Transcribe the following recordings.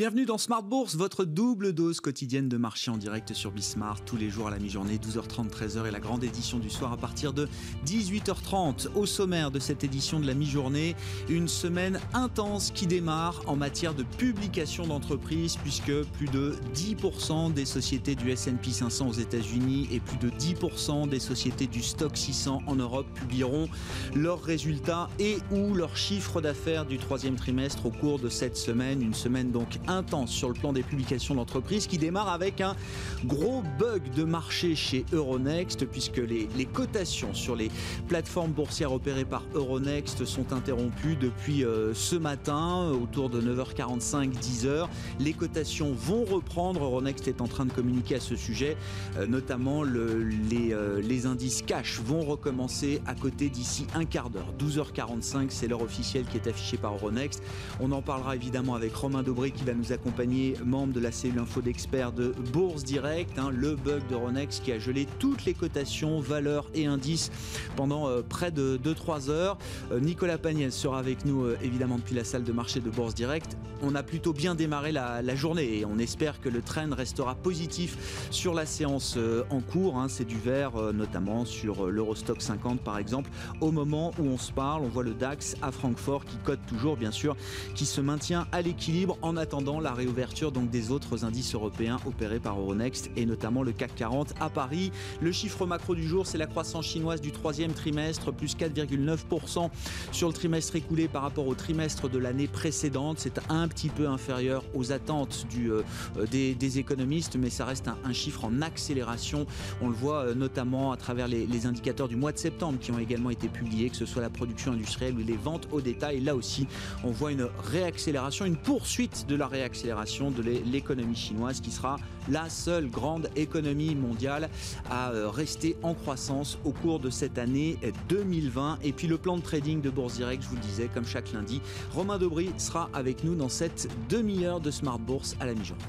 Bienvenue dans Smart Bourse, votre double dose quotidienne de marché en direct sur Bismart, tous les jours à la mi-journée, 12h30, 13h et la grande édition du soir à partir de 18h30. Au sommaire de cette édition de la mi-journée, une semaine intense qui démarre en matière de publication d'entreprises, puisque plus de 10% des sociétés du S&P 500 aux États-Unis et plus de 10% des sociétés du Stock 600 en Europe publieront leurs résultats et ou leurs chiffres d'affaires du troisième trimestre au cours de cette semaine. Une semaine donc intense sur le plan des publications d'entreprise qui démarre avec un gros bug de marché chez Euronext puisque les, cotations sur les plateformes boursières opérées par Euronext sont interrompues depuis euh, ce matin autour de 9h45 10h. Les cotations vont reprendre. Euronext est en train de communiquer à ce sujet, euh, notamment les, euh, les indices cash vont recommencer à côté d'ici un quart d'heure. 12h45, c'est l'heure officielle qui est affichée par Euronext. On en parlera évidemment avec Romain Dobré qui va nous nous accompagner, membre de la cellule info d'experts de Bourse Direct, hein, le bug de Ronex qui a gelé toutes les cotations, valeurs et indices pendant euh, près de 2-3 heures. Euh, Nicolas Pagnès sera avec nous euh, évidemment depuis la salle de marché de Bourse Direct. On a plutôt bien démarré la, journée et on espère que le trend restera positif sur la séance en cours. Hein. C'est du vert notamment sur l'Eurostock 50 par exemple. Au moment où on se parle, on voit le DAX à Francfort qui cote toujours bien sûr, qui se maintient à l'équilibre en attendant la réouverture donc des autres indices européens opérés par Euronext et notamment le CAC 40 à Paris. Le chiffre macro du jour, c'est la croissance chinoise du troisième trimestre, plus 4,9% sur le trimestre écoulé par rapport au trimestre de l'année précédente. C'est un petit peu inférieur aux attentes du, euh, des, économistes, mais ça reste un, chiffre en accélération. On le voit euh, notamment à travers les, les, indicateurs du mois de septembre qui ont également été publiés, que ce soit la production industrielle ou les ventes au détail. Là aussi, on voit une réaccélération, une poursuite de la réaccélération accélération de l'économie chinoise qui sera la seule grande économie mondiale à euh, rester en croissance au cours de cette année 2020. Et puis le plan de trading de Bourse Direct, je vous le disais, comme chaque lundi, Romain Dobry sera avec nous dans cette demi-heure de Smart Bourse à la mi-journée.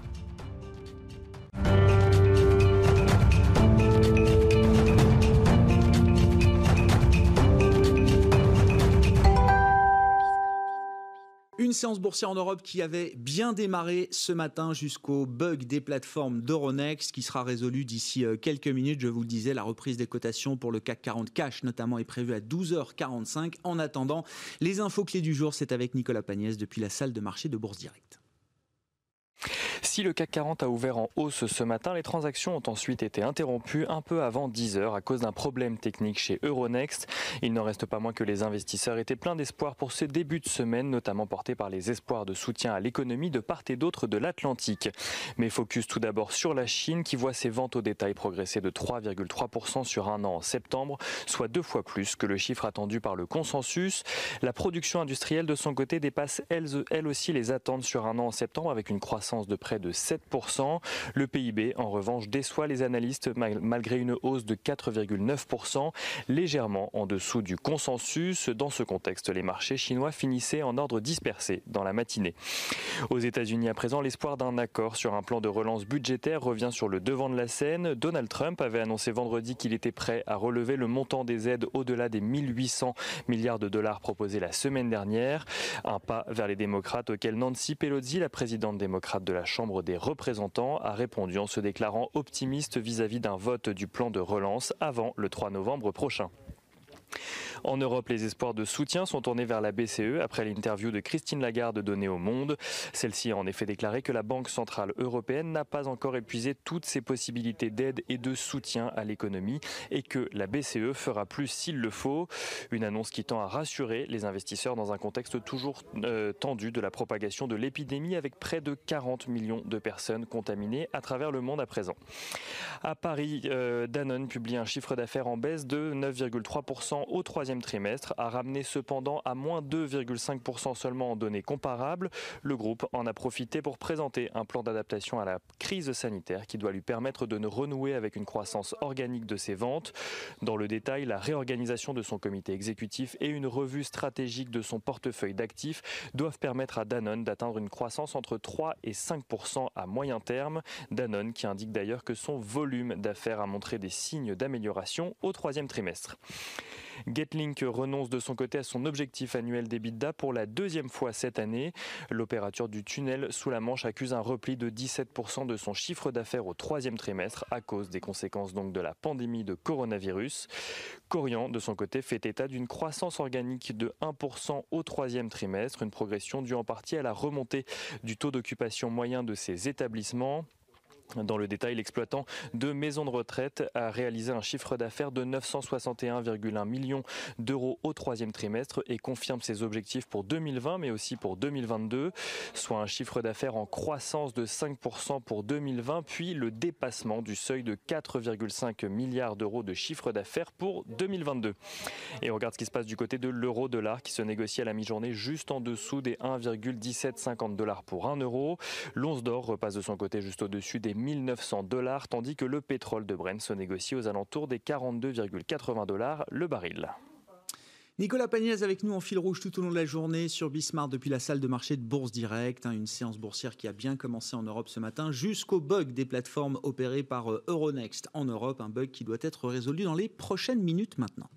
Une séance boursière en Europe qui avait bien démarré ce matin jusqu'au bug des plateformes d'Euronext qui sera résolu d'ici euh, quelques minutes. Je vous le disais, la reprise des cotations pour le CAC 40 cash notamment est prévue à 12h45. En attendant, les infos clés du jour, c'est avec Nicolas Pagnès depuis la salle de marché de Bourse Direct. Si le CAC 40 a ouvert en hausse ce matin, les transactions ont ensuite été interrompues un peu avant 10 heures à cause d'un problème technique chez Euronext. Il n'en reste pas moins que les investisseurs étaient pleins d'espoir pour ce début de semaine, notamment portés par les espoirs de soutien à l'économie de part et d'autre de l'Atlantique. Mais focus tout d'abord sur la Chine qui voit ses ventes au détail progresser de 3,3% sur un an en septembre, soit deux fois plus que le chiffre attendu par le consensus. La production industrielle de son côté dépasse elle, elle aussi les attentes sur un an en septembre avec une croissance de près de 7%. Le PIB, en revanche, déçoit les analystes malgré une hausse de 4,9%, légèrement en dessous du consensus. Dans ce contexte, les marchés chinois finissaient en ordre dispersé dans la matinée. Aux États-Unis, à présent, l'espoir d'un accord sur un plan de relance budgétaire revient sur le devant de la scène. Donald Trump avait annoncé vendredi qu'il était prêt à relever le montant des aides au-delà des 1800 milliards de dollars proposés la semaine dernière. Un pas vers les démocrates auquel Nancy Pelosi, la présidente démocrate de la Chambre, des représentants a répondu en se déclarant optimiste vis-à-vis d'un vote du plan de relance avant le 3 novembre prochain. En Europe, les espoirs de soutien sont tournés vers la BCE après l'interview de Christine Lagarde donnée au Monde. Celle-ci a en effet déclaré que la Banque centrale européenne n'a pas encore épuisé toutes ses possibilités d'aide et de soutien à l'économie et que la BCE fera plus s'il le faut. Une annonce qui tend à rassurer les investisseurs dans un contexte toujours euh, tendu de la propagation de l'épidémie avec près de 40 millions de personnes contaminées à travers le monde à présent. À Paris, euh, Danone publie un chiffre d'affaires en baisse de 9,3% 1% au troisième trimestre, a ramené cependant à moins 2,5% seulement en données comparables. Le groupe en a profité pour présenter un plan d'adaptation à la crise sanitaire qui doit lui permettre de ne renouer avec une croissance organique de ses ventes. Dans le détail, la réorganisation de son comité exécutif et une revue stratégique de son portefeuille d'actifs doivent permettre à Danone d'atteindre une croissance entre 3 et 5 à moyen terme. Danone qui indique d'ailleurs que son volume d'affaires a montré des signes d'amélioration au troisième trimestre. Getlink renonce de son côté à son objectif annuel d'EBITDA pour la deuxième fois cette année. L'opérateur du tunnel sous la Manche accuse un repli de 17% de son chiffre d'affaires au troisième trimestre à cause des conséquences de la pandémie de coronavirus. Corian, de son côté, fait état d'une croissance organique de 1% au troisième trimestre, une progression due en partie à la remontée du taux d'occupation moyen de ses établissements. Dans le détail, l'exploitant de maisons de retraite a réalisé un chiffre d'affaires de 961,1 millions d'euros au troisième trimestre et confirme ses objectifs pour 2020 mais aussi pour 2022, soit un chiffre d'affaires en croissance de 5% pour 2020 puis le dépassement du seuil de 4,5 milliards d'euros de chiffre d'affaires pour 2022. Et on regarde ce qui se passe du côté de l'euro-dollar qui se négocie à la mi-journée juste en dessous des 1,1750 dollars pour 1 euro. L'once d'or repasse de son côté juste au-dessus des 1900 dollars, tandis que le pétrole de Brent se négocie aux alentours des 42,80 dollars le baril. Nicolas Pagnès avec nous en fil rouge tout au long de la journée sur Bismarck depuis la salle de marché de Bourse Direct, hein, une séance boursière qui a bien commencé en Europe ce matin, jusqu'au bug des plateformes opérées par euh, Euronext en Europe, un bug qui doit être résolu dans les prochaines minutes maintenant.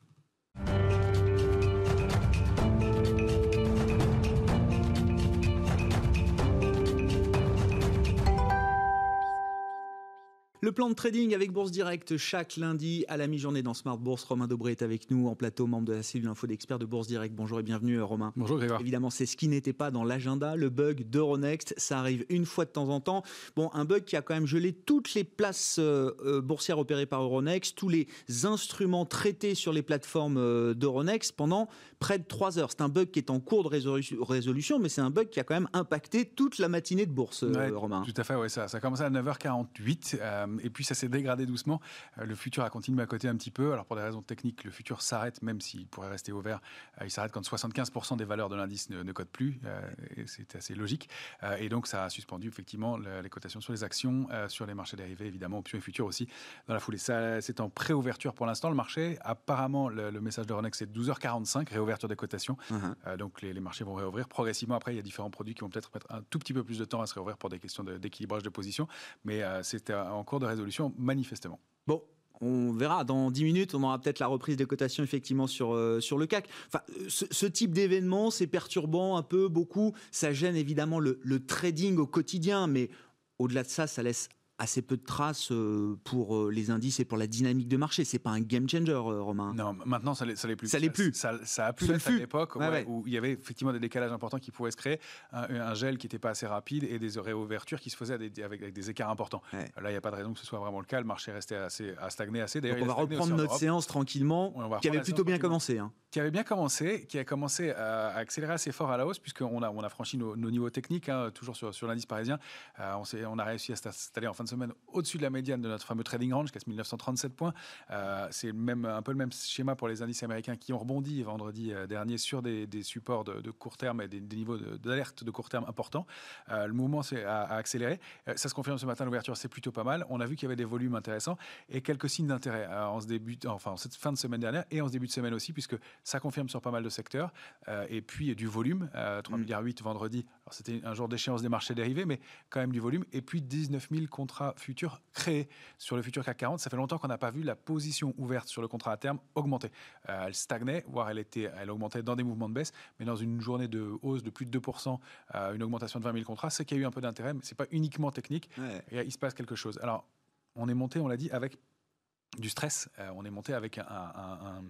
Le plan de trading avec Bourse Direct chaque lundi à la mi-journée dans Smart Bourse. Romain Dobré est avec nous en plateau, membre de la cellule info d'experts de Bourse Direct. Bonjour et bienvenue Romain. Bonjour Grégoire. Évidemment, c'est ce qui n'était pas dans l'agenda, le bug d'Euronext. Ça arrive une fois de temps en temps. Bon, un bug qui a quand même gelé toutes les places euh, euh, boursières opérées par Euronext, tous les instruments traités sur les plateformes euh, d'Euronext pendant près de trois heures. C'est un bug qui est en cours de résolution, mais c'est un bug qui a quand même impacté toute la matinée de bourse, Romain. Tout à fait, ouais, ça, ça a commencé à 9h48 et puis ça s'est dégradé doucement. Euh, le futur a continué à côté un petit peu. Alors pour des raisons techniques, le futur s'arrête, même s'il pourrait rester ouvert. Euh, il s'arrête quand 75% des valeurs de l'indice ne, codent plus. Euh, c'est assez logique. et donc ça a suspendu effectivement les cotations sur les actions, sur les marchés dérivés, évidemment, options et futurs aussi, dans la foulée. C'est en préouverture pour l'instant. Le marché, apparemment, le, message de Renex, c'est 12h45, réouverture des cotations. Uh-huh. donc les, les, marchés vont réouvrir progressivement. Après, il y a différents produits qui vont peut-être mettre un tout petit peu plus de temps à se réouvrir pour des questions d'équilibrage de, de, position. Mais c'est en cours de résolution manifestement. Bon, on verra dans 10 minutes, on aura peut-être la reprise des cotations effectivement sur, euh, sur le CAC. Enfin, ce, type d'événement, c'est perturbant un peu, beaucoup. Ça gêne évidemment le, le trading au quotidien, mais au-delà de ça, ça laisse assez peu de traces euh, pour euh, les indices et pour la dynamique de marché. C'est pas un game changer, euh, Romain. Non, maintenant ça l'est, plus. Ça l'est plus. Ça, a pu l'être à l'époque où il y avait effectivement des décalages importants qui pouvaient se créer, un, gel qui n'était pas assez rapide et des réouvertures qui se faisaient avec, des écarts importants. Là, il n'y a pas de raison que ce soit vraiment le cas. Le marché restait assez, à stagner assez. D'ailleurs, on va reprendre notre séance tranquillement, qui avait plutôt bien commencé. Hein. Qui avait bien commencé, qui a commencé à, accélérer assez fort à la hausse puisqu'on a, on a franchi nos, niveaux techniques, hein, toujours sur, sur l'indice parisien. on, on a réussi à s'installer en fin de semaine au-dessus de la médiane de notre fameux trading range, qui est 1937 points. Euh, c'est même, un peu le même schéma pour les indices américains qui ont rebondi vendredi euh, dernier sur des, supports de, court terme et des, niveaux d'alerte de, court terme importants. Euh, le mouvement a, accéléré. ça se confirme ce matin, l'ouverture, c'est plutôt pas mal. On a vu qu'il y avait des volumes intéressants et quelques signes d'intérêt en, ce début, enfin, en cette fin de semaine dernière et en ce début de semaine aussi, puisque ça confirme sur pas mal de secteurs. et puis du volume, 3 mm. milliards 8 vendredi. C'était un jour d'échéance des marchés dérivés, mais quand même du volume. Et puis 19 000 contrats futurs créée sur le futur CAC 40. Ça fait longtemps qu'on n'a pas vu la position ouverte sur le contrat à terme augmenter. Euh, elle stagnait, voire elle, était, elle augmentait dans des mouvements de baisse, mais dans une journée de hausse de plus de 2%, euh, une augmentation de 20 000 contrats, c'est qu'il y a eu un peu d'intérêt, mais ce n'est pas uniquement technique. il se passe quelque chose. Alors, on est monté, on l'a dit, avec du stress. Euh, on est monté avec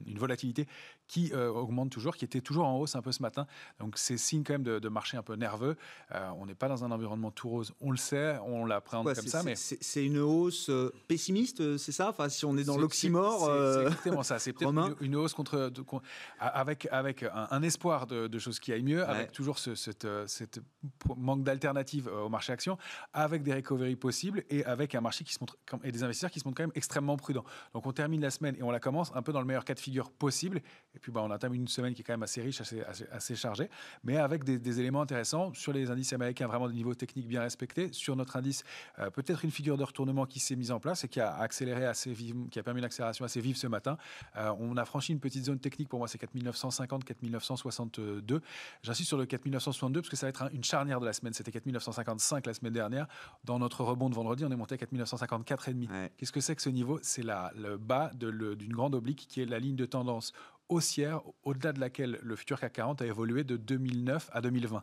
une volatilité qui euh, augmente toujours, qui était toujours en hausse un peu ce matin. Donc c'est signe quand même de, marché un peu nerveux. Euh, on n'est pas dans un environnement tout rose, on le sait, on l'appréhende comme ça. Mais c'est une hausse pessimiste, c'est ça? Enfin, si on est dans l'oxymore. C'est exactement ça. C'est peut-être une, hausse contre, avec avec un, espoir de, choses qui aillent mieux, avec toujours ce cette, manque d'alternatives au marché action, avec des recoveries possibles et avec un marché qui se montre et des investisseurs qui se montrent quand même extrêmement prudents. Donc on termine la semaine et on la commence un peu dans le meilleur cas de figure possible. Et puis bah, on entame une semaine qui est quand même assez riche, assez, assez, chargée, mais avec des, éléments intéressants sur les indices américains, vraiment des niveaux techniques bien respectés. Sur notre indice, euh, peut-être une figure de retournement qui s'est mise en place et qui a accéléré assez vive, qui a permis une accélération assez vive ce matin. Euh, on a franchi une petite zone technique pour moi, c'est 4950, 4962. J'insiste sur le 4962 parce que ça va être une charnière de la semaine. C'était 4955 la semaine dernière. Dans notre rebond de vendredi, on est monté à 4954,5. Qu'est-ce que c'est que ce niveau? C'est le bas d'une grande oblique qui est la ligne de tendance haussière au-delà de laquelle le futur CAC 40 a évolué de 2009 à 2020.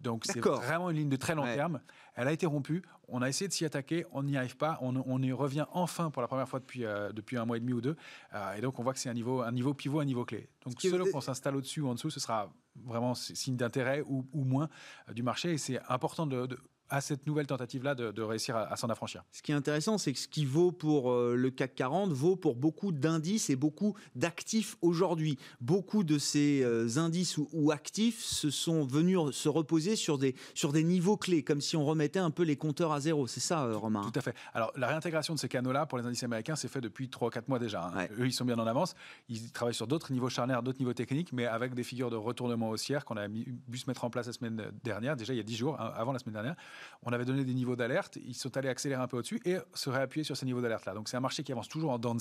Donc c'est vraiment une ligne de très long terme. Elle a été rompue. On a essayé de s'y attaquer. On n'y arrive pas. On, y revient enfin pour la première fois depuis, euh, depuis un mois et demi ou deux. Euh, et donc on voit que c'est un niveau, un niveau pivot, un niveau clé. Donc selon qu'on s'installe au-dessus ou en dessous, ce sera vraiment signe d'intérêt ou, moins euh, du marché. Et c'est important de à cette nouvelle tentative-là de, réussir à, s'en affranchir. Ce qui est intéressant, c'est que ce qui vaut pour euh, le CAC 40 vaut pour beaucoup d'indices et beaucoup d'actifs aujourd'hui. Beaucoup de ces euh, indices ou, actifs se sont venus se reposer sur des, sur des niveaux clés, comme si on remettait un peu les compteurs à zéro. C'est ça, euh, Romain Tout à fait. Alors, la réintégration de ces canaux-là pour les indices américains, c'est fait depuis 3 ou 4 mois déjà. Hein. Eux, ils sont bien en avance. Ils travaillent sur d'autres niveaux charnières, d'autres niveaux techniques, mais avec des figures de retournement haussière qu'on a vu se mettre en place la semaine dernière, déjà il y a 10 jours, hein, avant la semaine dernière on avait donné des niveaux d'alerte, ils sont allés accélérer un peu au-dessus et se réappuyer sur ces niveaux d'alerte-là. Donc c'est un marché qui avance toujours en dents.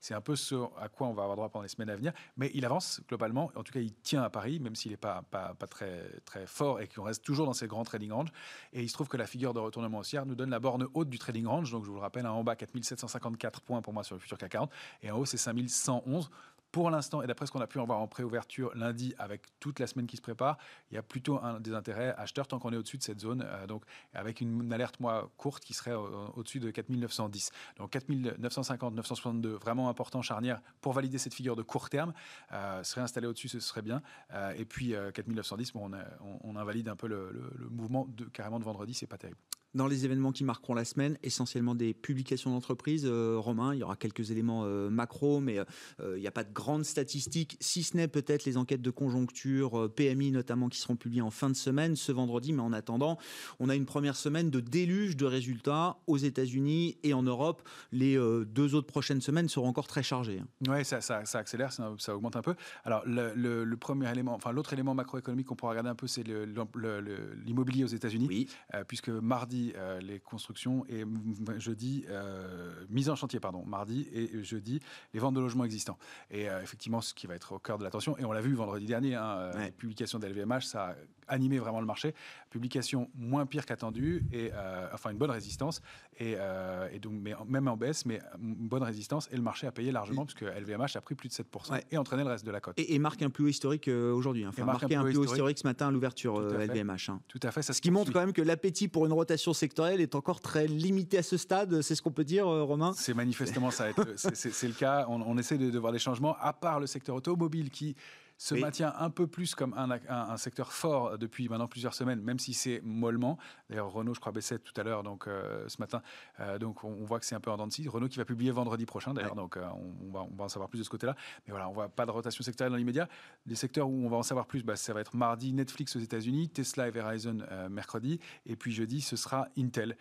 C'est un peu ce à quoi on va avoir droit pendant les semaines à venir. Mais il avance globalement. En tout cas, il tient à Paris, même s'il n'est pas, pas, très, très fort et qu'on reste toujours dans ces grands trading range. Et il se trouve que la figure de retournement haussière nous donne la borne haute du trading range. Donc je vous le rappelle, en bas, 4754 points pour moi sur le futur CAC 40 et en haut, c'est 5111 pour l'instant, et d'après ce qu'on a pu en voir en préouverture lundi, avec toute la semaine qui se prépare, il y a plutôt un, des intérêts acheteurs tant qu'on est au-dessus de cette zone. Euh, donc, avec une, alerte, moi, courte qui serait au-dessus de 4910. Donc, 4950, 962, vraiment important, charnière, pour valider cette figure de court terme. Euh, se réinstaller au-dessus, ce serait bien. Euh, et puis, 4910, bon, on, invalide un peu le, mouvement carrément de vendredi, c'est pas terrible dans les événements qui marqueront la semaine, essentiellement des publications d'entreprises. Euh, Romain, il y aura quelques éléments euh, macro, mais euh, il n'y a pas de grandes statistiques, si ce n'est peut-être les enquêtes de conjoncture, PMI notamment, qui seront publiées en fin de semaine, ce vendredi. Mais en attendant, on a une première semaine de déluge de résultats aux États-Unis et en Europe. Les deux autres prochaines semaines seront encore très chargées. Oui, ça, ça, accélère, ça, augmente un peu. Alors, le, premier élément, enfin, l'autre élément macroéconomique qu'on pourra regarder un peu, c'est l'immobilier aux États-Unis, oui. puisque mardi, euh, les constructions et jeudi, euh, mise en chantier, pardon, mardi et jeudi, les ventes de logements existants. Et euh, effectivement, ce qui va être au cœur de l'attention, et on l'a vu vendredi dernier, hein, la publication d'LVMH, ça a animé vraiment le marché. Publication moins pire qu'attendu, et enfin une bonne résistance, et, donc mais, même en baisse, mais une bonne résistance, et le marché a payé largement, puisque LVMH a pris plus de 7% et entraîné le reste de la cote. Et, marque un plus haut historique aujourd'hui, hein. enfin marqué un, plus haut historique ce matin à l'ouverture LVMH. Hein. Tout à fait. Ça, ce qui montre quand même que l'appétit pour une rotation sectorielle est encore très limité à ce stade. C'est ce qu'on peut dire, euh, Romain C'est manifestement ça. C'est le cas. On, essaie de, voir des changements, à part le secteur automobile qui se maintient un peu plus comme un, un, secteur fort depuis maintenant plusieurs semaines, même si c'est mollement. D'ailleurs, Renault, je crois, baissait tout à l'heure, donc euh, ce matin. Euh, donc, on, voit que c'est un peu en dents de scie. Renault qui va publier vendredi prochain, d'ailleurs, donc euh, on, va, on va en savoir plus de ce côté-là. Mais voilà, on voit pas de rotation sectorielle dans l'immédiat. Les secteurs où on va en savoir plus, bah, ça va être mardi Netflix aux États-Unis, Tesla et Verizon mercredi, et puis jeudi ce sera Intel.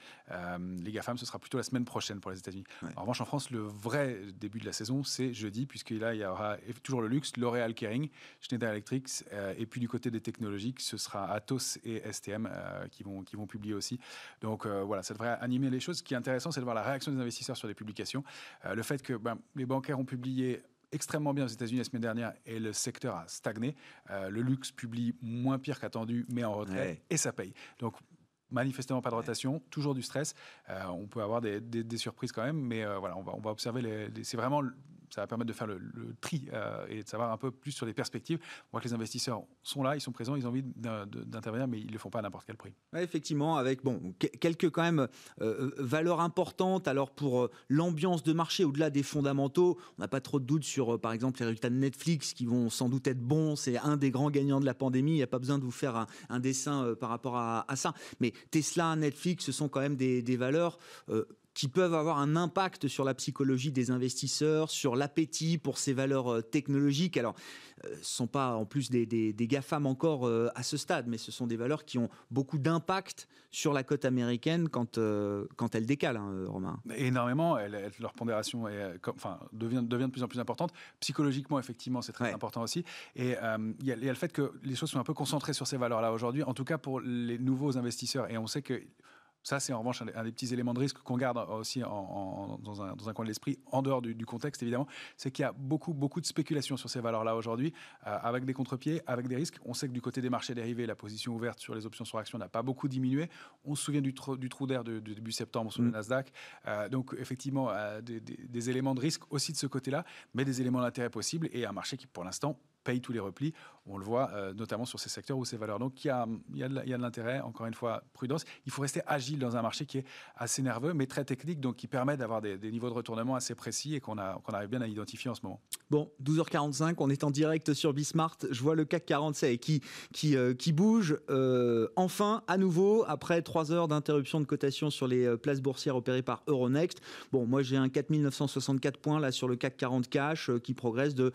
les GAFAM, ce sera plutôt la semaine prochaine pour les États-Unis. En revanche, en France, le vrai début de la saison, c'est jeudi, puisque là, il y aura toujours le luxe, L'Oréal Kering, Schneider Electric, euh, et puis du côté des technologiques, ce sera Atos et STM euh, qui, vont, qui vont publier aussi. Donc euh, voilà, ça devrait animer les choses. Ce qui est intéressant, c'est de voir la réaction des investisseurs sur les publications. le fait que ben, les bancaires ont publié extrêmement bien aux États-Unis la semaine dernière et le secteur a stagné. le luxe publie moins pire qu'attendu, mais en retrait, et ça paye. Donc manifestement pas de rotation, toujours du stress. on peut avoir des, des, surprises quand même, mais voilà, on va, on va observer. Les, c'est vraiment ça va permettre de faire le, tri euh, et de savoir un peu plus sur les perspectives. On voit que les investisseurs sont là, ils sont présents, ils ont envie d'intervenir, mais ils ne le font pas à n'importe quel prix. effectivement, avec bon, quelques quand même euh, euh, valeurs importantes. Alors pour l'ambiance de marché, au-delà des fondamentaux, on n'a pas trop de doutes sur, par exemple, les résultats de Netflix qui vont sans doute être bons. C'est un des grands gagnants de la pandémie. Il n'y a pas besoin de vous faire un, dessin par rapport à, ça. Mais Tesla, Netflix, ce sont quand même des, des valeurs qui peuvent avoir un impact sur la psychologie des investisseurs, sur l'appétit pour ces valeurs euh, technologiques. Alors, ce ne sont pas en plus des, des, GAFAM encore à ce stade, mais ce sont des valeurs qui ont beaucoup d'impact sur la cote américaine quand, quand elle décale, hein, Romain. Énormément. leur pondération est, enfin, devient, devient de plus en plus importante. Psychologiquement, effectivement, c'est très important aussi. Et il y, a le fait que les choses sont un peu concentrées sur ces valeurs-là aujourd'hui, en tout cas pour les nouveaux investisseurs. Et on sait que ça, c'est en revanche un des, petits éléments de risque qu'on garde aussi dans, un, coin de l'esprit, en dehors du, contexte évidemment, c'est qu'il y a beaucoup, beaucoup de spéculation sur ces valeurs-là aujourd'hui, euh, avec des contre-pieds, avec des risques. On sait que du côté des marchés dérivés, la position ouverte sur les options sur action n'a pas beaucoup diminué. On se souvient du, du trou d'air de, début septembre sur le mm. Nasdaq. Euh, donc effectivement, euh, des, des éléments de risque aussi de ce côté-là, mais des éléments d'intérêt possibles et un marché qui pour l'instant paye tous les replis. On le voit euh, notamment sur ces secteurs ou ces valeurs. Donc il y a, y a de l'intérêt, encore une fois, prudence. Il faut rester agile dans un marché qui est assez nerveux, mais très technique, donc qui permet d'avoir des, niveaux de retournement assez précis et qu'on arrive bien à identifier en ce moment. Bon, 12h45, on est en direct sur Bismart. Je vois le CAC 40 qui, qui, euh, qui bouge euh, enfin à nouveau après trois heures d'interruption de cotation sur les places boursières opérées par Euronext. Bon, moi j'ai un 4964 points là sur le CAC 40 cash qui progresse de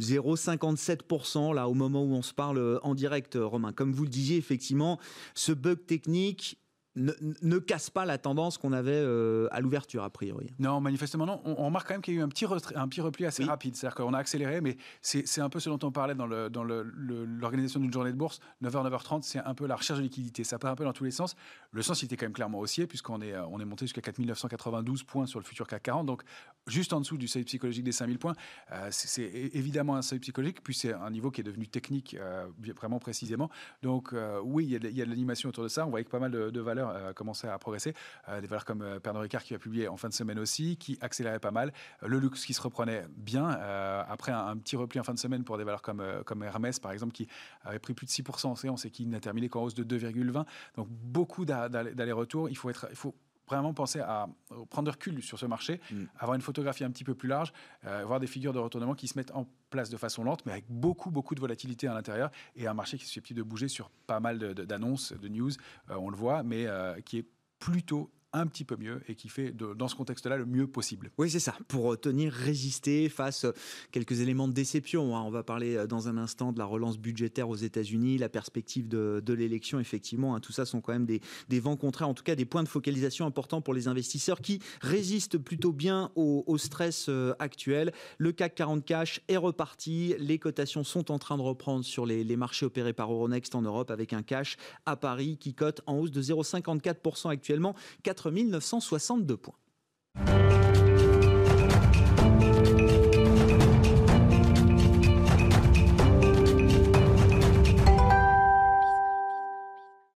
0,57 7% là au moment où on se parle euh, en direct, euh, Romain. Comme vous le disiez, effectivement, ce bug technique ne, casse pas la tendance qu'on avait euh, à l'ouverture, a priori. Non, manifestement, non. On, remarque quand même qu'il y a eu un petit, un petit repli assez rapide. C'est-à-dire qu'on a accéléré, mais c'est un peu ce dont on parlait dans l'organisation le, dans d'une journée de bourse. 9h, 9h30, c'est un peu la recherche de liquidité. Ça part un peu dans tous les sens. Le sens, il était quand même clairement haussier, puisqu'on est, on est monté jusqu'à 4992 points sur le futur CAC 40. Donc, juste en dessous du seuil psychologique des 5000 points. Euh, c'est évidemment un seuil psychologique, puis c'est un niveau qui est devenu technique, euh, vraiment précisément. Donc, oui, il y a de, l'animation autour de ça. On voyait que pas mal de, de valeurs a euh, à progresser. Euh, des valeurs comme euh, Pernod Ricard qui a publié en fin de semaine aussi, qui accélérait pas mal. Le luxe qui se reprenait bien après un, petit repli en fin de semaine pour des valeurs comme, comme Hermès par exemple qui avait pris plus de 6% en séance et qui n'a terminé qu'en hausse de 2,20. Donc beaucoup d'aller-retour. Il faut être, il faut vraiment penser à prendre recul sur ce marché, mm. avoir une photographie un petit peu plus large, euh, voir des figures de retournement qui se mettent en place de façon lente, mais avec beaucoup, beaucoup de volatilité à l'intérieur, et un marché qui est susceptible de bouger sur pas mal d'annonces, de, news, euh, on le voit, mais euh, qui est plutôt un petit peu mieux et qui fait dans ce contexte-là le mieux possible. Oui, c'est ça, pour tenir, résister face à quelques éléments de déception. Hein. On va parler euh, dans un instant de la relance budgétaire aux États-Unis, la perspective de, l'élection, effectivement. Hein. Tout ça sont quand même des, vents contraires, en tout cas des points de focalisation importants pour les investisseurs qui résistent plutôt bien au, stress euh, actuel. Le CAC 40 cash est reparti, les cotations sont en train de reprendre sur les marchés opérés par Euronext en Europe avec un cash à Paris qui cote en hausse de 0,54% actuellement. 1962 points.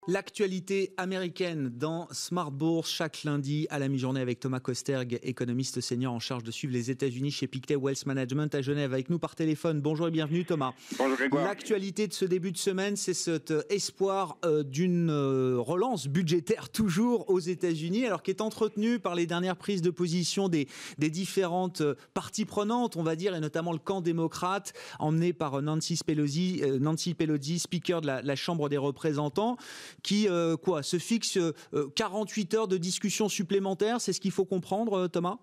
L'actualité américaine dans Smart Bourse chaque lundi à la mi-journée avec Thomas Kosterg, économiste senior en charge de suivre les États-Unis chez Pictet Wealth Management à Genève avec nous par téléphone. Bonjour et bienvenue Thomas. Bonjour Grégoire. L'actualité de ce début de semaine, c'est cet euh, espoir euh, d'une euh, relance budgétaire toujours aux États-Unis, alors qui est entretenu par les dernières prises de position des, des différentes parties prenantes, on va dire, et notamment le camp démocrate emmené par Nancy Pelosi, Nancy Pelosi, speaker de la, la Chambre des représentants qui euh, quoi se fixe 48 euh, heures de discussion supplémentaire. C'est ce qu'il faut comprendre, euh, Thomas?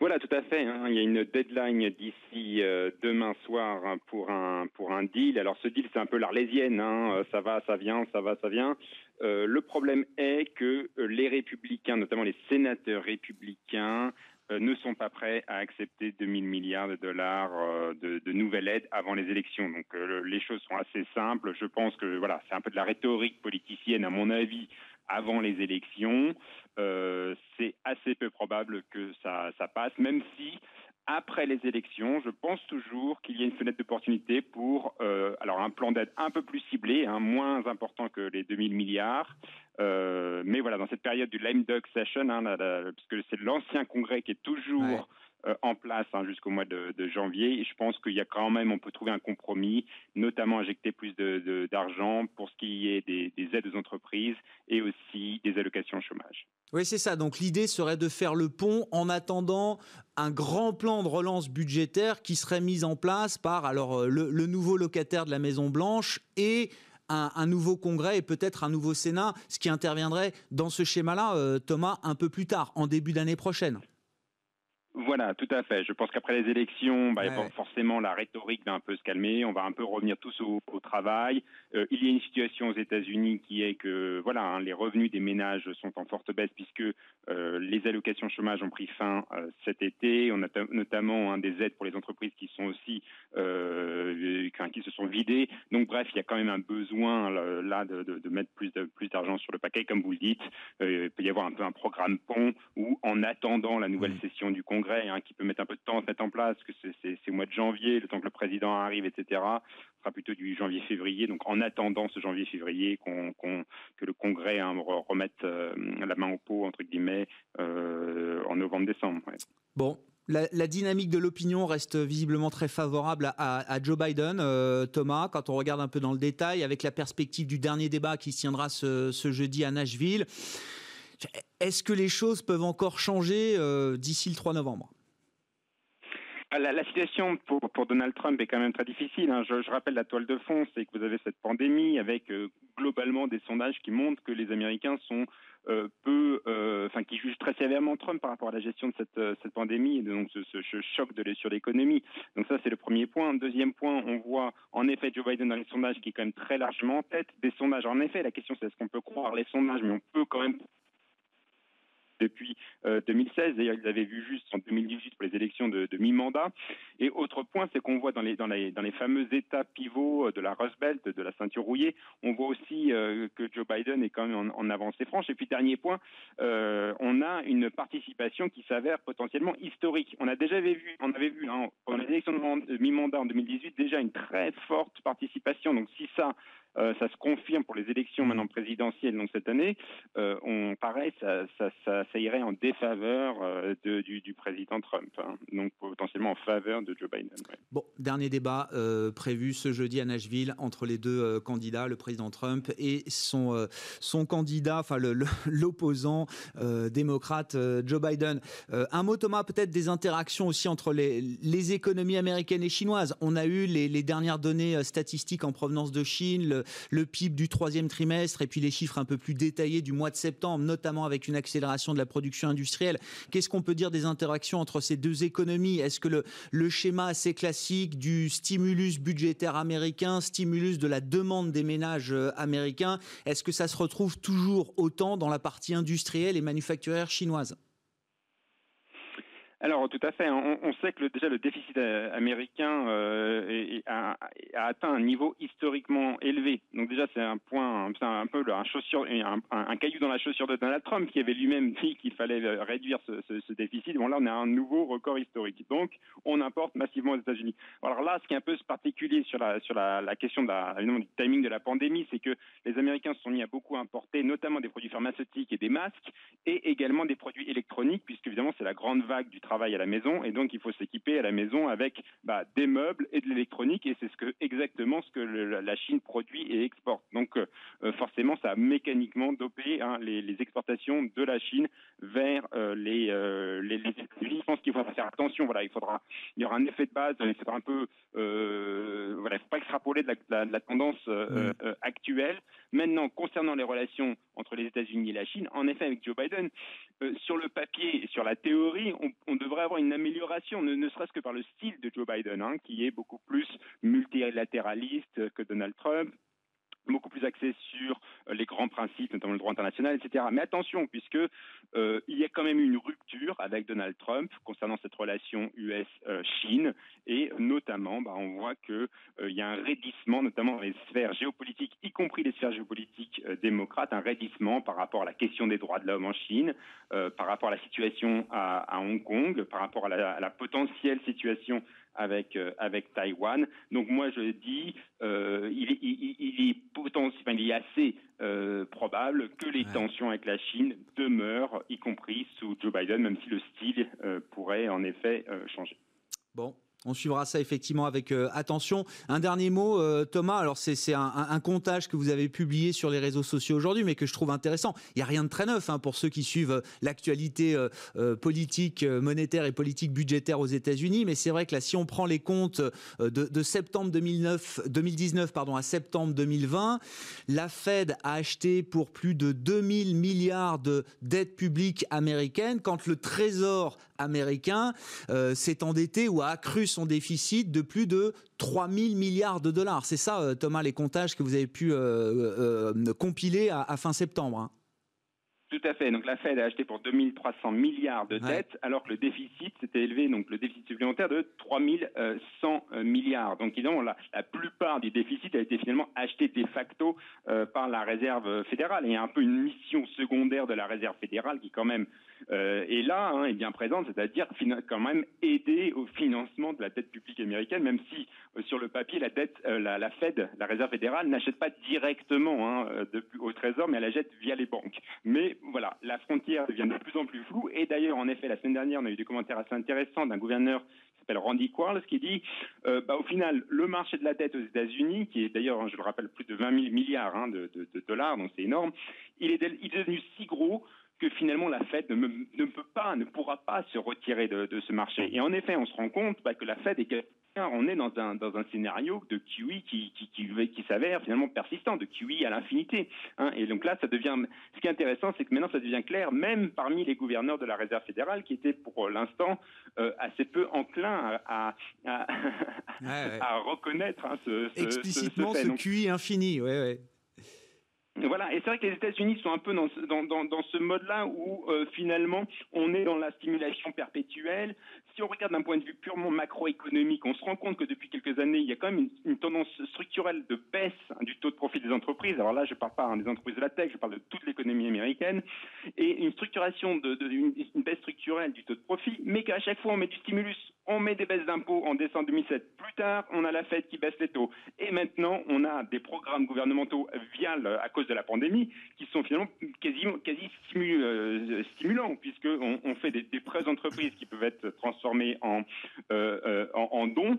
Voilà, tout à fait. Hein. Il y a une deadline d'ici demain soir pour un pour un deal. Alors ce deal, c'est un peu l'arlésienne. Hein. Ça va, ça vient, ça va, ça vient. le problème est que les républicains, notamment les sénateurs républicains, ne sont pas prêts à accepter 2000 milliards de dollars euh, de, nouvelles aides avant les élections. Donc euh, les choses sont assez simples. Je pense que voilà, c'est un peu de la rhétorique politicienne, à mon avis, avant les élections. c'est assez peu probable que ça passe, même si après les élections, je pense toujours qu'il y a une fenêtre d'opportunité pour euh, alors un plan d'aide un peu plus ciblé, hein, moins important que les 2000 milliards. Euh, mais voilà, dans cette période du lame duck session, hein, puisque c'est l'ancien congrès qui est toujours euh, en place hein, jusqu'au mois de, janvier. Et je pense qu'il y a quand même, on peut trouver un compromis, notamment injecter plus d'argent pour ce qui est des, aides aux entreprises et aussi des allocations chômage. Oui, c'est ça. Donc l'idée serait de faire le pont en attendant un grand plan de relance budgétaire qui serait mis en place par alors euh, le, nouveau locataire de la Maison Blanche et un, nouveau Congrès et peut-être un nouveau Sénat, ce qui interviendrait dans ce schéma-là, Thomas, un peu plus tard, en début d'année prochaine. Voilà, tout à fait. Je pense qu'après les élections, bah, forcément la rhétorique va un peu se calmer. On va un peu revenir tous au, travail. Euh, il y a une situation aux États-Unis qui est que voilà, hein, les revenus des ménages sont en forte baisse puisque euh, les allocations chômage ont pris fin euh, cet été. On a notamment hein, des aides pour les entreprises qui sont aussi qui se sont vidées. Donc bref, il y a quand même un besoin là de, de, de mettre plus de, plus d'argent sur le paquet, comme vous le dites. il peut y avoir un peu un programme pont où, en attendant la nouvelle session du Congrès Hein, qui peut mettre un peu de temps à se mettre en place, que c'est au mois de janvier, le temps que le président arrive, etc. Ce sera plutôt du janvier-février. Donc en attendant ce janvier-février, que le Congrès hein, remette euh, la main au pot, entre guillemets, euh, en novembre-décembre. Bon, la, dynamique de l'opinion reste visiblement très favorable à, Joe Biden, euh, Thomas, quand on regarde un peu dans le détail, avec la perspective du dernier débat qui se tiendra ce jeudi à Nashville. Est-ce que les choses peuvent encore changer euh, d'ici le 3 novembre? Ah, la, situation pour, Donald Trump est quand même très difficile. Hein. Je, rappelle la toile de fond, c'est que vous avez cette pandémie avec euh, globalement des sondages qui montrent que les Américains sont euh, peu, enfin, qui jugent très sévèrement Trump par rapport à la gestion de cette, pandémie et donc ce, choc de, sur l'économie. Donc ça, c'est le premier point. Deuxième point, on voit en effet Joe Biden dans les sondages qui est quand même très largement en tête. Des sondages, en effet, la question c'est est-ce qu'on peut croire les sondages, mais on peut quand même depuis 2016. Euh, D'ailleurs, ils avaient vu juste en 2018 pour les élections de, mi-mandat. Et autre point, c'est qu'on voit dans les, dans, dans les fameux États pivots de la Rust Belt, de la ceinture rouillée, on voit aussi euh, que Joe Biden est quand même en, avancée franche. Et puis, dernier point, euh, on a une participation qui s'avère potentiellement historique. On a déjà vu, on avait vu hein, pendant les élections de mi-mandat en 2018 déjà une très forte participation. Donc, si ça euh, ça se confirme pour les élections maintenant présidentielles donc cette année. Euh, on pareil, ça, ça, ça, ça, irait en défaveur euh, de, du, du, président Trump, hein. donc potentiellement en faveur de Joe Biden. Bon, dernier débat prévu ce jeudi à Nashville entre les deux candidats, le président Trump et son son candidat, enfin l'opposant démocrate Joe Biden. un mot Thomas, peut-être des interactions aussi entre les, les économies américaines et chinoises. On a eu les, les dernières données statistiques en provenance de Chine. Le, le, PIB du troisième trimestre et puis les chiffres un peu plus détaillés du mois de septembre, notamment avec une accélération de la production industrielle. Qu'est-ce qu'on peut dire des interactions entre ces deux économies? Est-ce que le, schéma assez classique du stimulus budgétaire américain, stimulus de la demande des ménages euh, américains, est-ce que ça se retrouve toujours autant dans la partie industrielle et manufacturière chinoise? Alors tout à fait. On, sait que déjà le déficit euh, américain euh, a, atteint un niveau historiquement élevé. Donc déjà c'est un point, c'est un peu un, un, caillou dans la chaussure de Donald Trump qui avait lui-même dit qu'il fallait euh, réduire ce, déficit. Bon là on a un nouveau record historique. Donc on importe massivement aux États-Unis. Alors là ce qui est un peu particulier sur la sur la, question de la, du timing de la pandémie, c'est que les Américains se sont mis à beaucoup importer, notamment des produits pharmaceutiques et des masques, et également des produits électroniques, puisque évidemment c'est la grande vague du travail travail à la maison et donc il faut s'équiper à la maison avec bah, des meubles et de l'électronique et c'est ce que exactement ce que la Chine produit et exporte. Donc euh, euh, forcément ça a mécaniquement dopé hein, les, exportations de la Chine vers euh, les, les, les États-Unis. Je pense qu'il faudra faire attention. Voilà, il faudra il y aura un effet de base. Il faudra un peu voilà, il faut pas extrapoler de la, de la, tendance actuelle. Maintenant concernant les relations entre les États-Unis et la Chine, en effet avec Joe Biden, sur le papier sur la théorie, on, on devrait avoir une amélioration, ne, serait-ce que par le style de Joe Biden, hein, qui est beaucoup plus multilatéraliste que Donald Trump, beaucoup plus axé sur euh, les grands principes, notamment le droit international, etc. Mais attention, puisque euh, il y a quand même une rupture avec Donald Trump concernant cette relation US-Chine, et notamment, bah, on voit qu'il euh, y a un raidissement, notamment dans les sphères géopolitiques, y compris les sphères géopolitiques démocrates, un raidissement par rapport à la question des droits de l'homme en Chine, par rapport à la situation à, Hong Kong, par rapport à la potentielle situation avec euh, avec Taïwan. Donc moi je dis euh, il, il, il, est potentiel, il est assez euh, probable que les tensions avec la Chine demeurent, y compris sous Joe Biden, même si le style pourrait en effet changer. Bon, On suivra ça effectivement avec euh, attention. Un dernier mot, euh, Thomas. Alors c'est un, comptage que vous avez publié sur les réseaux sociaux aujourd'hui, mais que je trouve intéressant. Il n'y a rien de très neuf hein, pour ceux qui suivent euh, l'actualité politique, monétaire et politique budgétaire aux États-Unis. Mais c'est vrai que là, si on prend les comptes de, septembre 2009, 2019 pardon, à septembre 2020, la Fed a acheté pour plus de 2000 milliards de dettes publiques américaines, quand le Trésor américain s'est endetté ou a accru son déficit de plus de 3 000 milliards de dollars. C'est ça, euh, Thomas, les comptages que vous avez pu euh, euh, compiler à, fin septembre. Hein. Tout à fait. Donc la Fed a acheté pour 2300 milliards de dettes, alors que le déficit s'était élevé, donc le déficit supplémentaire de 3100 milliards. Donc disons, la, la plupart du déficit a été finalement acheté de facto par la Réserve fédérale. Et il y a un peu une mission secondaire de la Réserve fédérale qui quand même euh, et là hein, est bien présente, c'est-à-dire quand même aider au financement de la dette publique américaine, même si euh, sur le papier la dette, euh, la, Fed, la Réserve fédérale, n'achète pas directement hein, au Trésor, mais elle la jette via les banques. Mais voilà, la frontière devient de plus en plus floue. Et d'ailleurs, en effet, la semaine dernière, on a eu des commentaires assez intéressants d'un gouverneur qui s'appelle Randy Quarles, qui dit, bah, au final, le marché de la dette aux États-Unis, qui est d'ailleurs, hein, je le rappelle, plus de 20 000 milliards de, dollars, donc c'est énorme, il est, il est devenu si gros que finalement la Fed ne, ne, peut pas, ne pourra pas se retirer de, ce marché. Et en effet, on se rend compte bah, que la Fed est on est dans un, dans un scénario de QE qui, qui, qui, s'avère finalement persistant, de QE à l'infinité. Hein. Et donc là, ça devient. Ce qui est intéressant, c'est que maintenant, ça devient clair, même parmi les gouverneurs de la Réserve fédérale, qui étaient pour l'instant euh, assez peu enclins à, à, reconnaître hein, ce, ce, explicitement ce, QE infini. Ouais, ouais. Voilà, et c'est vrai que les États-Unis sont un peu dans ce, dans, dans, dans ce mode-là où euh, finalement on est dans la stimulation perpétuelle. Si on regarde d'un point de vue purement macroéconomique, on se rend compte que depuis quelques années, il y a quand même une, tendance structurelle de baisse hein, du taux de profit des entreprises. Alors là, je ne parle pas hein, des entreprises de la tech, je parle de toute l'économie américaine, et une structuration de, une, baisse structurelle du taux de profit, mais qu'à chaque fois on met du stimulus, on met des baisses d'impôts en décembre 2007. Plus tard, on a la Fed qui baisse les taux, et maintenant on a des programmes gouvernementaux via à cause de la pandémie, qui sont finalement quasi, quasi euh, stimulants, puisqu'on on fait des, prêts d'entreprise qui peuvent être transformés en, euh, euh, en, dons,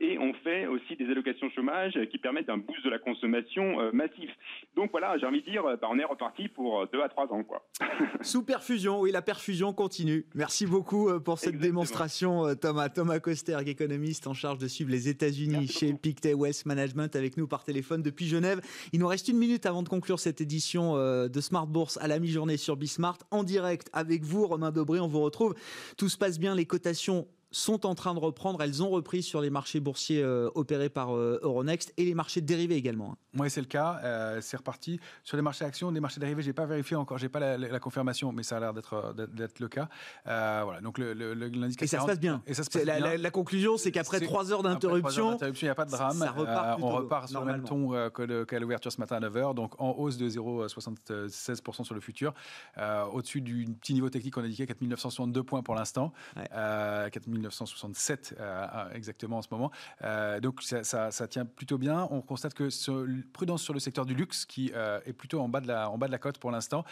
et on fait aussi des allocations chômage qui permettent un boost de la consommation massif. Donc voilà, j'ai envie de dire, bah, on est reparti pour deux à trois ans. Quoi. Sous perfusion, oui, la perfusion continue. Merci beaucoup pour cette démonstration, Thomas. Thomas Koster, économiste en charge de suivre les États-Unis chez Pictet West Management, avec nous par téléphone depuis Genève. Il nous reste une minute avant de conclure cette édition euh, de Smart Bourse à la mi-journée sur Bismart en direct avec vous, Romain Dobré. On vous retrouve. Tout se passe bien, les cotations application sont en train de reprendre. Elles ont repris sur les marchés boursiers euh, opérés par euh, Euronext et les marchés dérivés également. Hein. Oui, c'est le cas. Euh, c'est reparti. Sur les marchés actions, les marchés dérivés, je n'ai pas vérifié encore, je n'ai pas la, confirmation, mais ça a l'air d'être, d'être le cas. voilà, donc le, l'indicateur. Et ça se passe bien. Et ça se passe la, bien. La, conclusion, c'est qu'après trois heures d'interruption, il n'y a pas de drame. Ça repart on repart sur le même ton qu'à l'ouverture ce matin à 9h, donc en hausse de 0,76% sur le futur. au-dessus du petit niveau technique, on a indiqué 4962 points pour l'instant. 1967 euh, exactement en ce moment. Euh, donc ça, tient plutôt bien. On constate que sur, prudence sur le secteur du luxe qui euh, est plutôt en bas de la, en bas de la cote pour l'instant.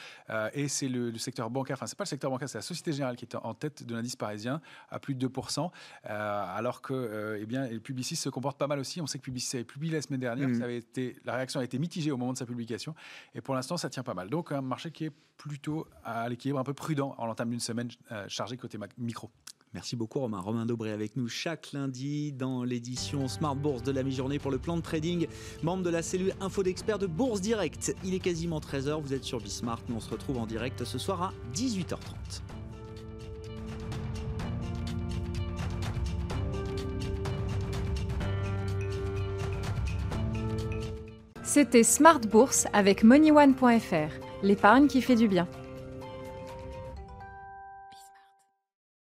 et c'est le, secteur bancaire, enfin c'est pas le secteur bancaire, c'est la Société Générale qui est en tête de l'indice parisien à plus de 2%. alors que eh bien, le Publicis se comporte pas mal aussi. On sait que Publicis avait publié la semaine dernière. Mmh. Ça avait été, la réaction a été mitigée au moment de sa publication. Et pour l'instant, ça tient pas mal. Donc un marché qui est plutôt à l'équilibre, un peu prudent en l'entame d'une semaine chargée côté micro. Merci beaucoup Romain. Romain Dobré avec nous chaque lundi dans l'édition Smart Bourse de la mi-journée pour le plan de trading. Membre de la cellule Info d'experts de Bourse Direct. Il est quasiment 13h, vous êtes sur Bismart. Nous on se retrouve en direct ce soir à 18h30. C'était Smart Bourse avec MoneyOne.fr, l'épargne qui fait du bien.